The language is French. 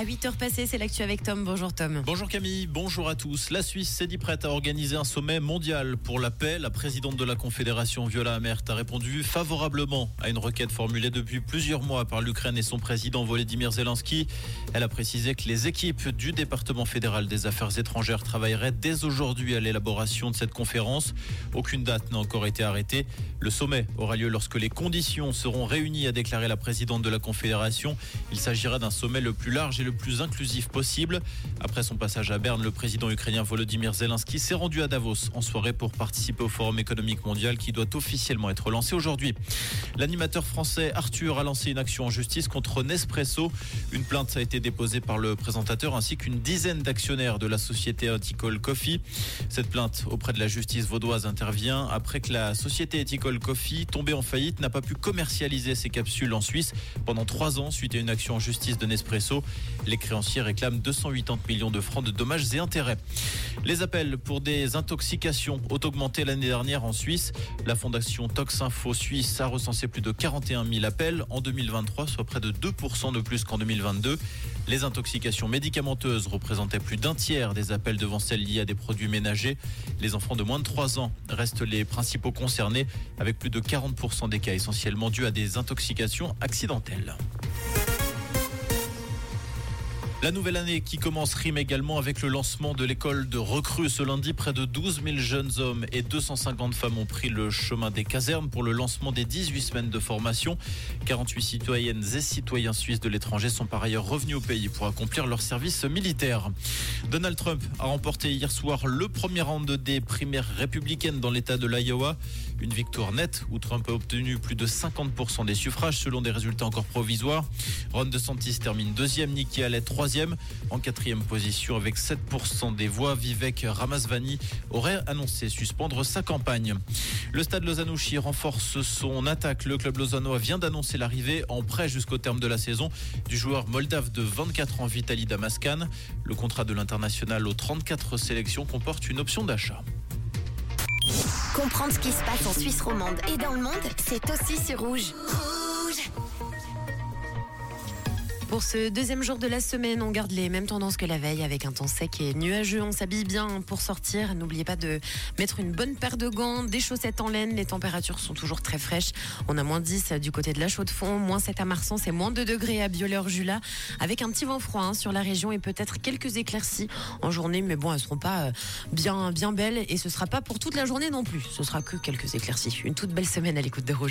À 8h passées, c'est l'actu avec Tom. Bonjour Tom. Bonjour Camille, bonjour à tous. La Suisse s'est dit prête à organiser un sommet mondial pour la paix. La présidente de la Confédération, Viola Amert, a répondu favorablement à une requête formulée depuis plusieurs mois par l'Ukraine et son président Volodymyr Zelensky. Elle a précisé que les équipes du département fédéral des affaires étrangères travailleraient dès aujourd'hui à l'élaboration de cette conférence. Aucune date n'a encore été arrêtée. Le sommet aura lieu lorsque les conditions seront réunies, a déclaré la présidente de la Confédération. Il s'agira d'un sommet le plus large et le plus inclusif possible. Après son passage à Berne, le président ukrainien Volodymyr Zelensky s'est rendu à Davos en soirée pour participer au Forum économique mondial qui doit officiellement être lancé aujourd'hui. L'animateur français Arthur a lancé une action en justice contre Nespresso. Une plainte a été déposée par le présentateur ainsi qu'une dizaine d'actionnaires de la société Eticol Coffee. Cette plainte auprès de la justice vaudoise intervient après que la société Eticol Coffee, tombée en faillite, n'a pas pu commercialiser ses capsules en Suisse pendant trois ans suite à une action en justice de Nespresso. Les créanciers réclament 280 millions de francs de dommages et intérêts. Les appels pour des intoxications ont augmenté l'année dernière en Suisse. La fondation Toxinfo Suisse a recensé plus de 41 000 appels en 2023, soit près de 2% de plus qu'en 2022. Les intoxications médicamenteuses représentaient plus d'un tiers des appels devant celles liées à des produits ménagers. Les enfants de moins de 3 ans restent les principaux concernés, avec plus de 40% des cas essentiellement dus à des intoxications accidentelles. La nouvelle année qui commence rime également avec le lancement de l'école de recrues. Ce lundi, près de 12 000 jeunes hommes et 250 femmes ont pris le chemin des casernes pour le lancement des 18 semaines de formation. 48 citoyennes et citoyens suisses de l'étranger sont par ailleurs revenus au pays pour accomplir leur service militaire. Donald Trump a remporté hier soir le premier round des primaires républicaines dans l'État de l'Iowa. Une victoire nette où Trump a obtenu plus de 50% des suffrages selon des résultats encore provisoires. Ron DeSantis termine deuxième, Nikki Haley troisième. En quatrième position avec 7% des voix, Vivek Ramasvani aurait annoncé suspendre sa campagne. Le stade Lausanne-Ouchy renforce son attaque. Le club lausannois vient d'annoncer l'arrivée en prêt jusqu'au terme de la saison du joueur moldave de 24 ans Vitali Damascan. Le contrat de l'international aux 34 sélections comporte une option d'achat. Comprendre ce qui se passe en Suisse romande et dans le monde, c'est aussi sur Rouge. Pour ce deuxième jour de la semaine, on garde les mêmes tendances que la veille avec un temps sec et nuageux. On s'habille bien pour sortir. N'oubliez pas de mettre une bonne paire de gants, des chaussettes en laine. Les températures sont toujours très fraîches. On a moins 10 du côté de la Chaux-de-Fonds, moins 7 à Marsan, c'est moins 2 degrés à Bioleur-Jula avec un petit vent froid hein, sur la région et peut-être quelques éclaircies en journée. Mais bon, elles seront pas euh, bien, bien belles et ce sera pas pour toute la journée non plus. Ce sera que quelques éclaircies. Une toute belle semaine à l'écoute de Rouge.